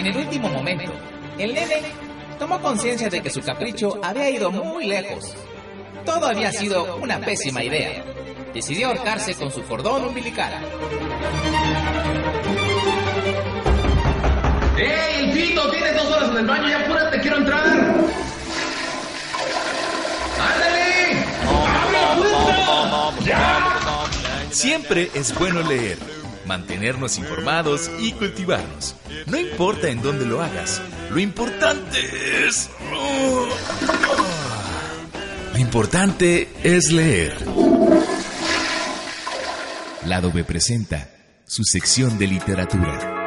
En el último momento, el nene tomó conciencia de que su capricho había ido muy lejos. Todo había sido una pésima idea. Decidió ahorcarse con su cordón umbilical. ¡Ey, Fito! Tienes dos horas en el baño, ya apúrate, quiero entrar. ¡Ándale! ¡Abre la puerta! ¡Ya! Siempre es bueno leer, mantenernos informados y cultivarnos. No importa en dónde lo hagas, lo importante es... Lo importante es leer. Lado B presenta su sección de literatura.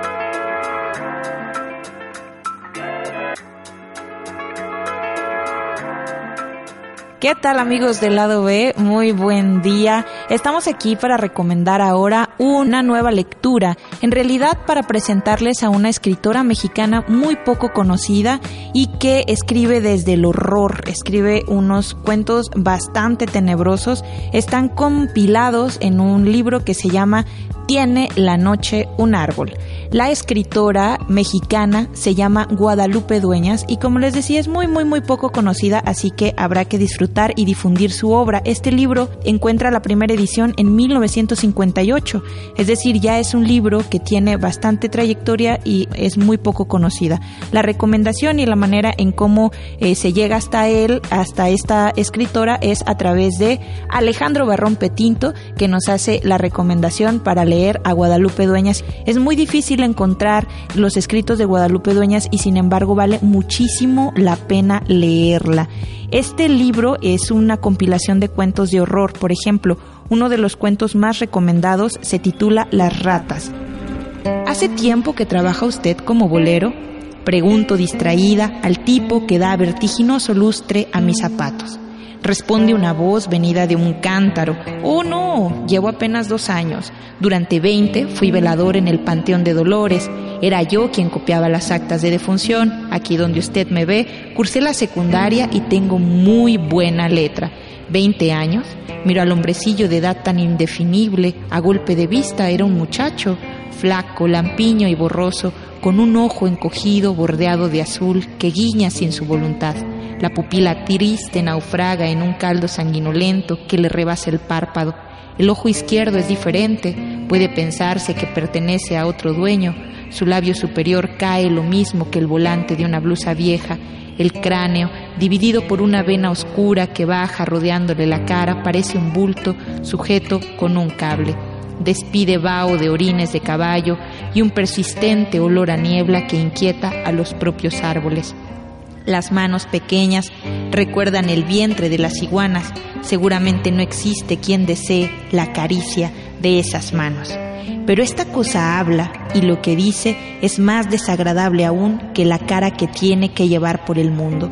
¿Qué tal amigos del lado B? Muy buen día. Estamos aquí para recomendar ahora una nueva lectura, en realidad para presentarles a una escritora mexicana muy poco conocida y que escribe desde el horror, escribe unos cuentos bastante tenebrosos, están compilados en un libro que se llama Tiene la noche un árbol. La escritora mexicana se llama Guadalupe Dueñas y como les decía es muy muy muy poco conocida, así que habrá que disfrutar y difundir su obra. Este libro encuentra la primera edición en 1958, es decir, ya es un libro que tiene bastante trayectoria y es muy poco conocida. La recomendación y la manera en cómo eh, se llega hasta él, hasta esta escritora, es a través de Alejandro Barrón Petinto, que nos hace la recomendación para leer a Guadalupe Dueñas. Es muy difícil encontrar los escritos de Guadalupe Dueñas y sin embargo vale muchísimo la pena leerla. Este libro es una compilación de cuentos de horror. Por ejemplo, uno de los cuentos más recomendados se titula Las ratas. ¿Hace tiempo que trabaja usted como bolero? Pregunto distraída al tipo que da vertiginoso lustre a mis zapatos. Responde una voz venida de un cántaro. Oh no, llevo apenas dos años. Durante veinte fui velador en el Panteón de Dolores. Era yo quien copiaba las actas de defunción. Aquí donde usted me ve, cursé la secundaria y tengo muy buena letra. Veinte años. Miro al hombrecillo de edad tan indefinible. A golpe de vista era un muchacho, flaco, lampiño y borroso, con un ojo encogido bordeado de azul que guiña sin su voluntad. La pupila triste naufraga en un caldo sanguinolento que le rebasa el párpado. El ojo izquierdo es diferente, puede pensarse que pertenece a otro dueño. Su labio superior cae lo mismo que el volante de una blusa vieja. El cráneo, dividido por una vena oscura que baja rodeándole la cara, parece un bulto sujeto con un cable. Despide vaho de orines de caballo y un persistente olor a niebla que inquieta a los propios árboles. Las manos pequeñas recuerdan el vientre de las iguanas. Seguramente no existe quien desee la caricia de esas manos. Pero esta cosa habla y lo que dice es más desagradable aún que la cara que tiene que llevar por el mundo.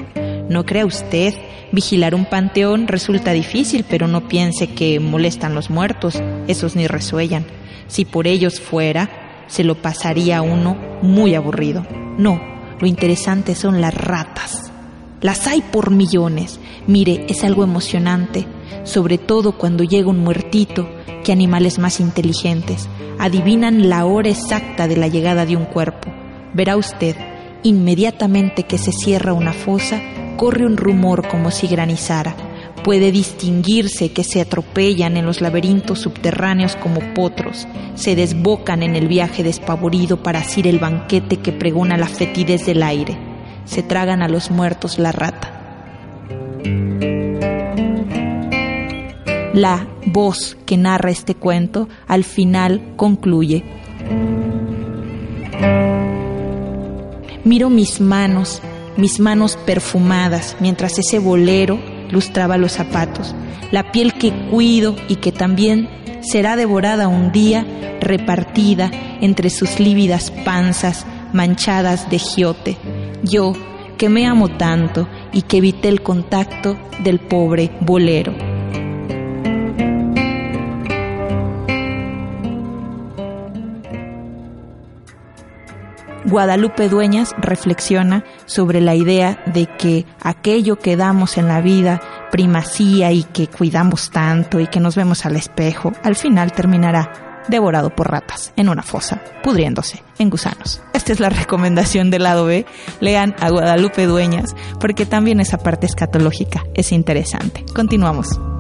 ¿No cree usted? Vigilar un panteón resulta difícil, pero no piense que molestan los muertos, esos ni resuellan. Si por ellos fuera, se lo pasaría a uno muy aburrido. No, lo interesante son las ratas. Las hay por millones. Mire, es algo emocionante, sobre todo cuando llega un muertito, que animales más inteligentes adivinan la hora exacta de la llegada de un cuerpo. Verá usted, inmediatamente que se cierra una fosa, corre un rumor como si granizara. Puede distinguirse que se atropellan en los laberintos subterráneos como potros, se desbocan en el viaje despavorido para asir el banquete que pregona la fetidez del aire, se tragan a los muertos la rata. La voz que narra este cuento al final concluye. Miro mis manos, mis manos perfumadas, mientras ese bolero lustraba los zapatos, la piel que cuido y que también será devorada un día, repartida entre sus lívidas panzas manchadas de giote. Yo, que me amo tanto y que evité el contacto del pobre bolero. Guadalupe Dueñas reflexiona sobre la idea de que aquello que damos en la vida primacía y que cuidamos tanto y que nos vemos al espejo, al final terminará devorado por ratas en una fosa, pudriéndose en gusanos. Esta es la recomendación del lado B. Lean a Guadalupe Dueñas porque también esa parte escatológica es interesante. Continuamos.